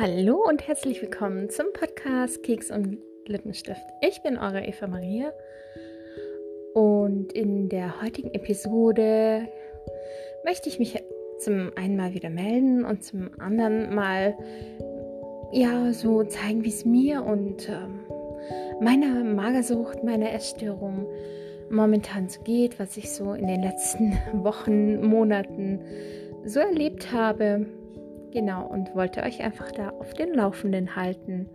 Hallo und herzlich willkommen zum Podcast Keks und Lippenstift. Ich bin eure Eva Maria und in der heutigen Episode möchte ich mich zum einen mal wieder melden und zum anderen mal ja so zeigen, wie es mir und ähm, meiner Magersucht, meiner Essstörung momentan so geht, was ich so in den letzten Wochen, Monaten so erlebt habe Genau, und wollte euch einfach da auf den Laufenden halten.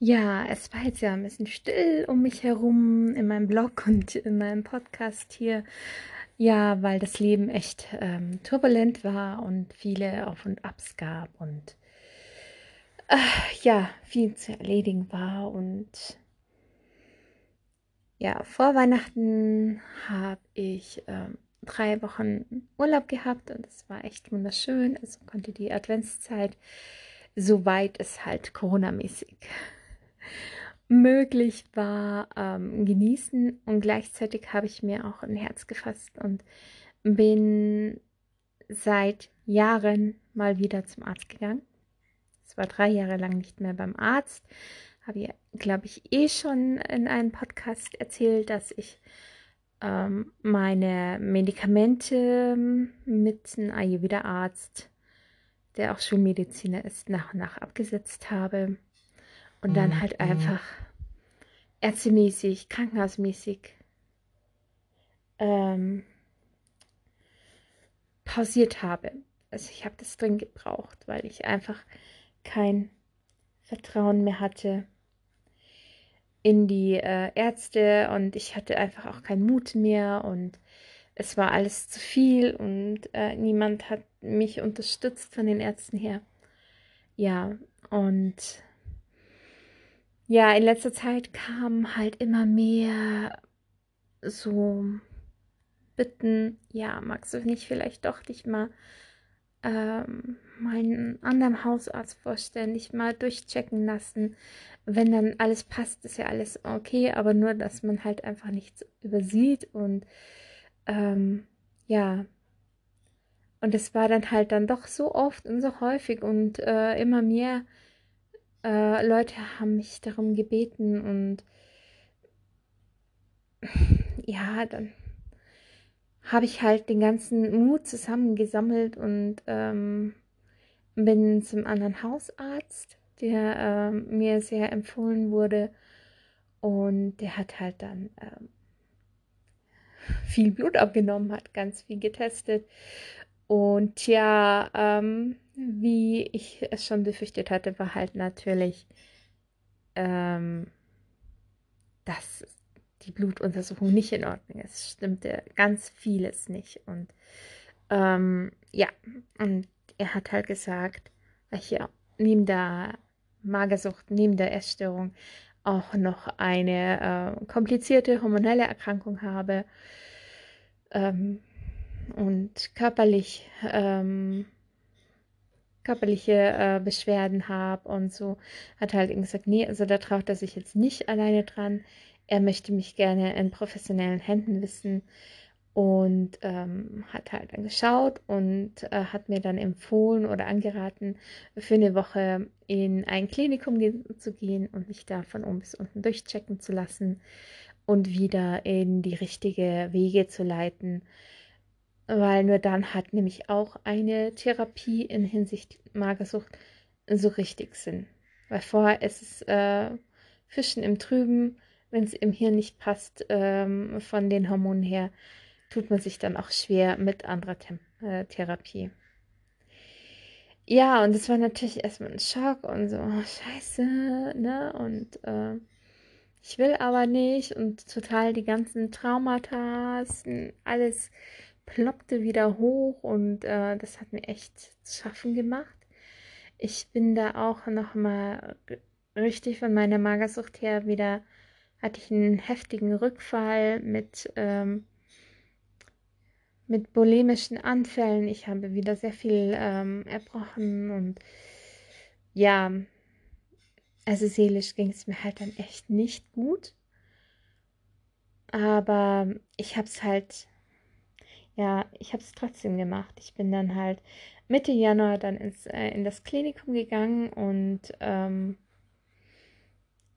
Ja, es war jetzt ja ein bisschen still um mich herum in meinem Blog und in meinem Podcast hier. Ja, weil das Leben echt ähm, turbulent war und viele Auf und Abs gab und äh, ja, viel zu erledigen war und ja, vor Weihnachten habe ich ähm, drei Wochen Urlaub gehabt und es war echt wunderschön. Also konnte die Adventszeit, soweit es halt Corona-mäßig möglich war, ähm, genießen. Und gleichzeitig habe ich mir auch ein Herz gefasst und bin seit Jahren mal wieder zum Arzt gegangen. Es war drei Jahre lang nicht mehr beim Arzt habe ich, glaube ich, eh schon in einem Podcast erzählt, dass ich ähm, meine Medikamente ähm, mit einem Ayurveda-Arzt, der auch Schulmediziner ist, nach und nach abgesetzt habe. Und dann mhm. halt einfach ärztemäßig, krankenhausmäßig ähm, pausiert habe. Also ich habe das drin gebraucht, weil ich einfach kein Vertrauen mehr hatte in die äh, Ärzte und ich hatte einfach auch keinen Mut mehr und es war alles zu viel und äh, niemand hat mich unterstützt von den Ärzten her. Ja, und ja, in letzter Zeit kamen halt immer mehr so Bitten, ja, magst du nicht vielleicht doch dich mal ähm, meinen anderen Hausarzt dich mal durchchecken lassen. Wenn dann alles passt, ist ja alles okay, aber nur, dass man halt einfach nichts übersieht und ähm, ja. Und es war dann halt dann doch so oft und so häufig und äh, immer mehr äh, Leute haben mich darum gebeten und ja, dann habe ich halt den ganzen Mut zusammengesammelt und ähm, bin zum anderen Hausarzt, der ähm, mir sehr empfohlen wurde. Und der hat halt dann ähm, viel Blut abgenommen, hat ganz viel getestet. Und ja, ähm, wie ich es schon befürchtet hatte, war halt natürlich, ähm, dass die Blutuntersuchung nicht in Ordnung ist. Stimmte ganz vieles nicht. Und ähm, ja, und er hat halt gesagt, ich ja neben der Magersucht, neben der Essstörung auch noch eine äh, komplizierte hormonelle Erkrankung habe ähm, und körperlich ähm, körperliche äh, Beschwerden habe und so, hat halt gesagt, nee, also da traut er sich jetzt nicht alleine dran er möchte mich gerne in professionellen Händen wissen und ähm, hat halt dann geschaut und äh, hat mir dann empfohlen oder angeraten, für eine Woche in ein Klinikum ge zu gehen und mich da von oben bis unten durchchecken zu lassen und wieder in die richtige Wege zu leiten, weil nur dann hat nämlich auch eine Therapie in Hinsicht Magersucht so richtig Sinn. Weil vorher ist es äh, Fischen im Trüben, wenn es im Hirn nicht passt ähm, von den Hormonen her, tut man sich dann auch schwer mit anderer Tem äh, Therapie. Ja, und es war natürlich erstmal ein Schock und so, oh, scheiße, ne? Und äh, ich will aber nicht und total die ganzen Traumata, alles ploppte wieder hoch und äh, das hat mir echt zu schaffen gemacht. Ich bin da auch nochmal richtig von meiner Magersucht her wieder hatte ich einen heftigen Rückfall mit, ähm, mit bulimischen Anfällen. Ich habe wieder sehr viel ähm, erbrochen und ja, also seelisch ging es mir halt dann echt nicht gut. Aber ich habe es halt ja, ich habe es trotzdem gemacht. Ich bin dann halt Mitte Januar dann ins, äh, in das Klinikum gegangen und ähm,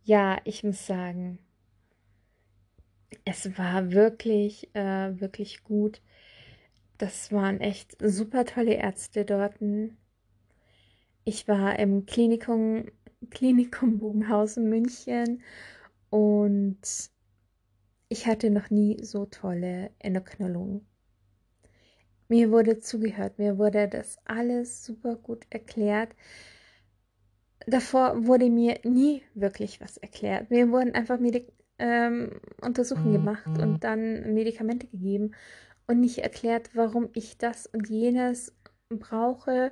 ja, ich muss sagen, es war wirklich, äh, wirklich gut. Das waren echt super tolle Ärzte dort. Ich war im Klinikum, Klinikum Bogenhausen München und ich hatte noch nie so tolle Endokrinologen. Mir wurde zugehört, mir wurde das alles super gut erklärt. Davor wurde mir nie wirklich was erklärt. Mir wurden einfach Medik ähm, Untersuchungen gemacht und dann Medikamente gegeben und nicht erklärt, warum ich das und jenes brauche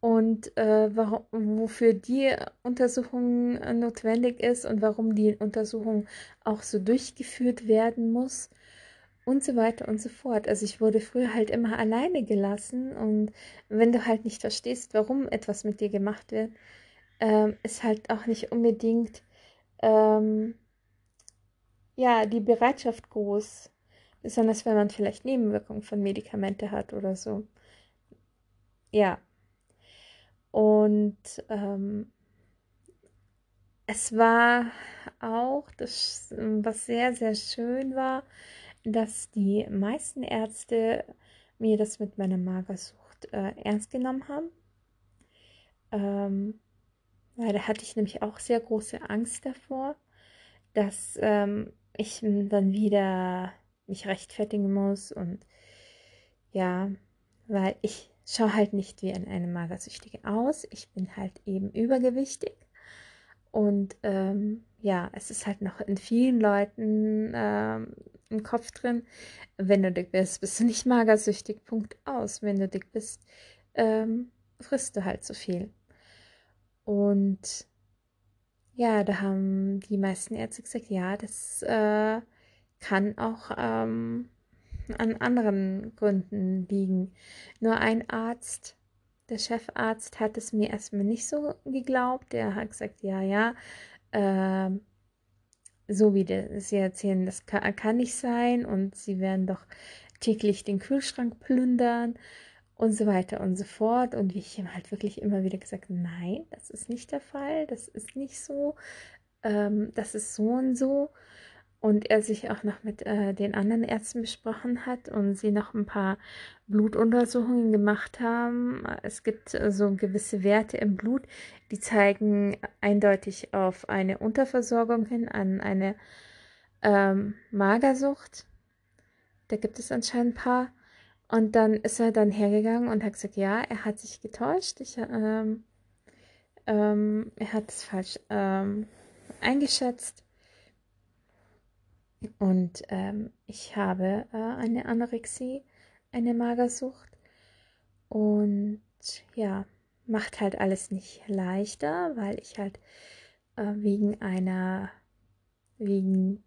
und äh, warum, wofür die Untersuchung notwendig ist und warum die Untersuchung auch so durchgeführt werden muss und so weiter und so fort. Also ich wurde früher halt immer alleine gelassen und wenn du halt nicht verstehst, warum etwas mit dir gemacht wird, ähm, ist halt auch nicht unbedingt ähm, ja die Bereitschaft groß, besonders wenn man vielleicht Nebenwirkungen von Medikamente hat oder so. Ja. Und ähm, es war auch, das, was sehr, sehr schön war, dass die meisten Ärzte mir das mit meiner Magersucht äh, ernst genommen haben. Ähm, weil da hatte ich nämlich auch sehr große Angst davor, dass ähm, ich dann wieder mich rechtfertigen muss und ja, weil ich schaue halt nicht wie eine Magersüchtige aus. Ich bin halt eben übergewichtig und ähm, ja, es ist halt noch in vielen Leuten ähm, im Kopf drin, wenn du dick bist, bist du nicht magersüchtig, Punkt aus. Wenn du dick bist, ähm, frisst du halt so viel. Und ja, da haben die meisten Ärzte gesagt, ja, das äh, kann auch ähm, an anderen Gründen liegen. Nur ein Arzt, der Chefarzt, hat es mir erstmal nicht so geglaubt. Der hat gesagt, ja, ja, äh, so wie sie erzählen, das kann, kann nicht sein und sie werden doch täglich den Kühlschrank plündern und so weiter und so fort. Und wie ich ihm halt wirklich immer wieder gesagt, nein, das ist nicht der Fall, das ist nicht so, ähm, das ist so und so und er sich auch noch mit äh, den anderen Ärzten besprochen hat und sie noch ein paar Blutuntersuchungen gemacht haben. Es gibt äh, so gewisse Werte im Blut, die zeigen eindeutig auf eine Unterversorgung hin, an eine ähm, Magersucht. Da gibt es anscheinend ein paar. Und dann ist er dann hergegangen und hat gesagt, ja, er hat sich getäuscht. Ich, ähm, ähm, er hat es falsch ähm, eingeschätzt und ähm, ich habe äh, eine Anorexie, eine Magersucht. Und ja, macht halt alles nicht leichter, weil ich halt äh, wegen einer, wegen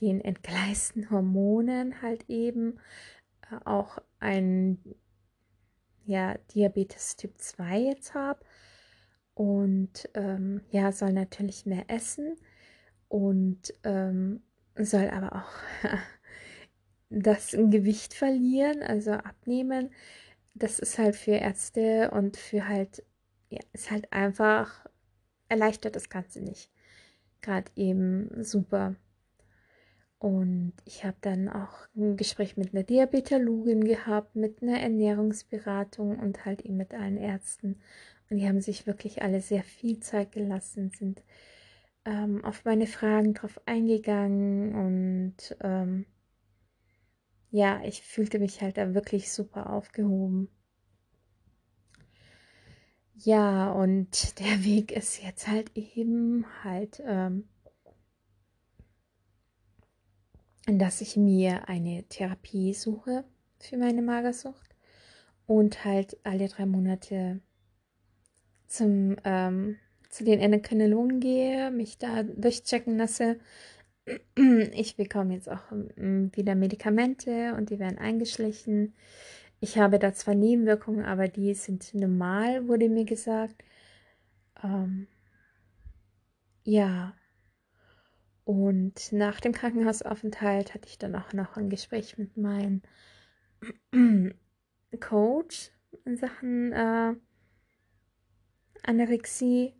den entgleisten Hormonen halt eben auch ein ja, Diabetes Typ 2 jetzt habe. Und ähm, ja, soll natürlich mehr essen. Und ähm, soll aber auch das Gewicht verlieren, also abnehmen. Das ist halt für Ärzte und für halt, ja, ist halt einfach, erleichtert das Ganze nicht. Gerade eben super. Und ich habe dann auch ein Gespräch mit einer Diabetologin gehabt, mit einer Ernährungsberatung und halt eben mit allen Ärzten. Und die haben sich wirklich alle sehr viel Zeit gelassen, sind ähm, auf meine Fragen drauf eingegangen und ähm, ja, ich fühlte mich halt da wirklich super aufgehoben. Ja, und der Weg ist jetzt halt eben halt, ähm, dass ich mir eine Therapie suche für meine Magersucht und halt alle drei Monate zum ähm, zu den Endokrinologen gehe, mich da durchchecken lasse. Ich bekomme jetzt auch ähm, wieder Medikamente und die werden eingeschlichen. Ich habe da zwar Nebenwirkungen, aber die sind normal, wurde mir gesagt. Ähm, ja. Und nach dem Krankenhausaufenthalt hatte ich dann auch noch ein Gespräch mit meinem Coach in Sachen äh, Anorexie.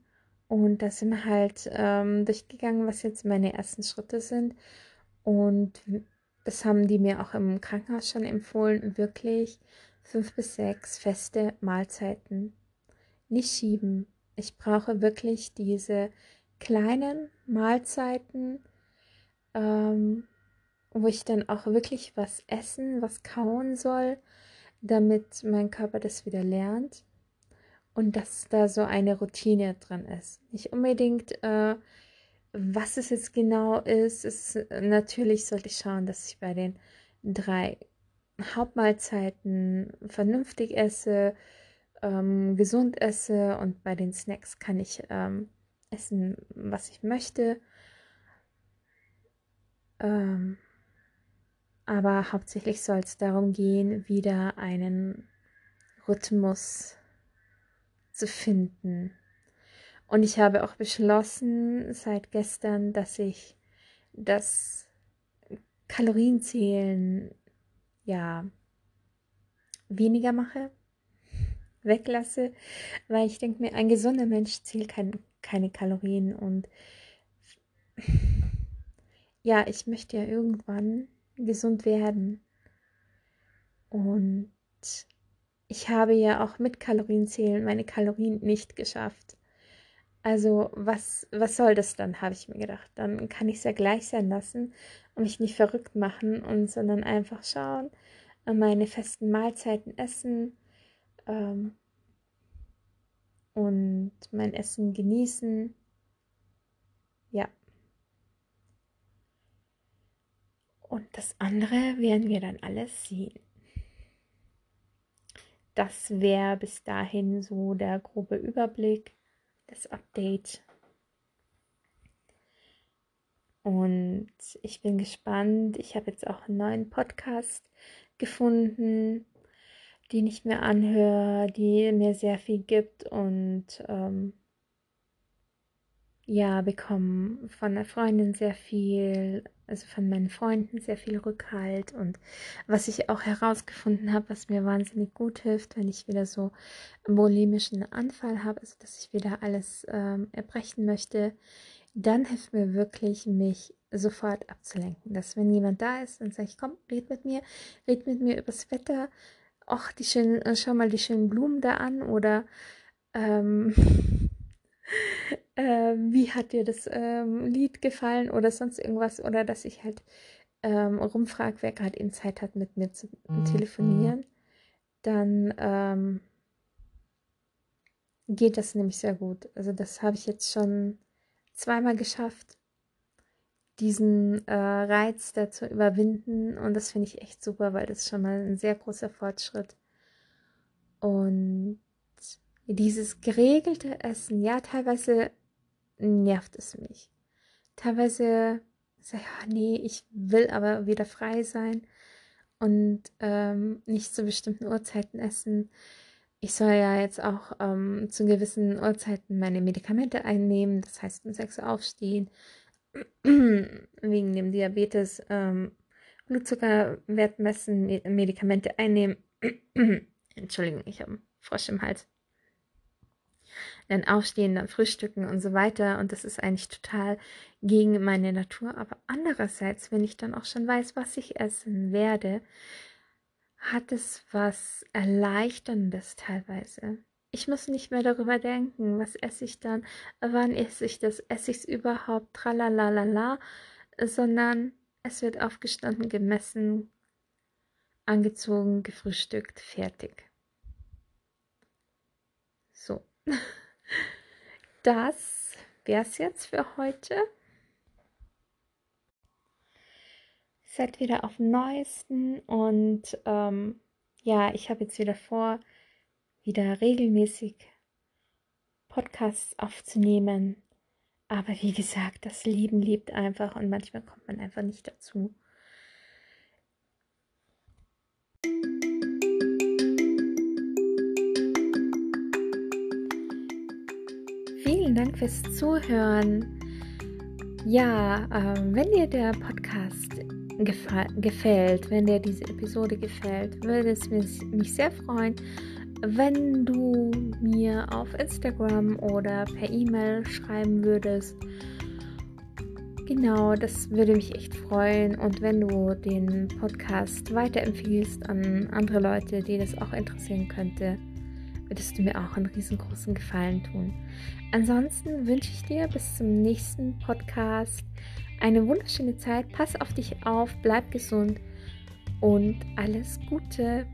Und da sind wir halt ähm, durchgegangen, was jetzt meine ersten Schritte sind. Und das haben die mir auch im Krankenhaus schon empfohlen, wirklich fünf bis sechs feste Mahlzeiten. Nicht schieben. Ich brauche wirklich diese kleinen Mahlzeiten, ähm, wo ich dann auch wirklich was essen, was kauen soll, damit mein Körper das wieder lernt und dass da so eine Routine drin ist. Nicht unbedingt, äh, was es jetzt genau ist. ist. Natürlich sollte ich schauen, dass ich bei den drei Hauptmahlzeiten vernünftig esse, ähm, gesund esse und bei den Snacks kann ich ähm, essen, was ich möchte. Ähm, aber hauptsächlich soll es darum gehen, wieder einen Rhythmus zu finden. Und ich habe auch beschlossen seit gestern, dass ich das Kalorienzählen ja weniger mache, weglasse, weil ich denke mir, ein gesunder Mensch zählt kein, keine Kalorien und ja, ich möchte ja irgendwann gesund werden. Und ich habe ja auch mit Kalorienzählen meine Kalorien nicht geschafft. Also was, was soll das dann, habe ich mir gedacht. Dann kann ich es ja gleich sein lassen und mich nicht verrückt machen und sondern einfach schauen, meine festen Mahlzeiten essen ähm, und mein Essen genießen. Ja. Und das andere werden wir dann alles sehen. Das wäre bis dahin so der grobe Überblick, das Update. Und ich bin gespannt. Ich habe jetzt auch einen neuen Podcast gefunden, den ich mir anhöre, die mir sehr viel gibt und ähm, ja, bekommen von der Freundin sehr viel, also von meinen Freunden sehr viel Rückhalt und was ich auch herausgefunden habe, was mir wahnsinnig gut hilft, wenn ich wieder so einen bulimischen Anfall habe, also dass ich wieder alles ähm, erbrechen möchte, dann hilft mir wirklich, mich sofort abzulenken. Dass wenn jemand da ist, sage ich, komm, red mit mir, red mit mir übers Wetter, ach, die schönen, schau mal die schönen Blumen da an oder ähm, äh, wie hat dir das ähm, Lied gefallen oder sonst irgendwas oder dass ich halt ähm, rumfrage, wer gerade eben Zeit hat, mit mir zu mhm. telefonieren, dann ähm, geht das nämlich sehr gut. Also das habe ich jetzt schon zweimal geschafft, diesen äh, Reiz da zu überwinden und das finde ich echt super, weil das schon mal ein sehr großer Fortschritt. Und dieses geregelte Essen, ja, teilweise nervt es mich. Teilweise sage ich, ja, nee, ich will aber wieder frei sein und ähm, nicht zu bestimmten Uhrzeiten essen. Ich soll ja jetzt auch ähm, zu gewissen Uhrzeiten meine Medikamente einnehmen, das heißt um 6 Uhr aufstehen, wegen dem Diabetes, ähm, Blutzuckerwert messen, Medikamente einnehmen. Entschuldigung, ich habe einen Frosch im Hals dann aufstehen, dann frühstücken und so weiter. Und das ist eigentlich total gegen meine Natur. Aber andererseits, wenn ich dann auch schon weiß, was ich essen werde, hat es was Erleichterndes teilweise. Ich muss nicht mehr darüber denken, was esse ich dann, wann esse ich das, esse ich es überhaupt, tralalala, sondern es wird aufgestanden, gemessen, angezogen, gefrühstückt, fertig. So. Das wäre es jetzt für heute. Seid wieder auf dem Neuesten und ähm, ja, ich habe jetzt wieder vor, wieder regelmäßig Podcasts aufzunehmen. Aber wie gesagt, das Leben lebt einfach und manchmal kommt man einfach nicht dazu. vielen Dank fürs Zuhören. Ja, äh, wenn dir der Podcast gefällt, wenn dir diese Episode gefällt, würde es mich sehr freuen, wenn du mir auf Instagram oder per E-Mail schreiben würdest. Genau, das würde mich echt freuen. Und wenn du den Podcast weiterempfiehlst an andere Leute, die das auch interessieren könnte, würdest du mir auch einen riesengroßen Gefallen tun. Ansonsten wünsche ich dir bis zum nächsten Podcast eine wunderschöne Zeit. Pass auf dich auf, bleib gesund und alles Gute.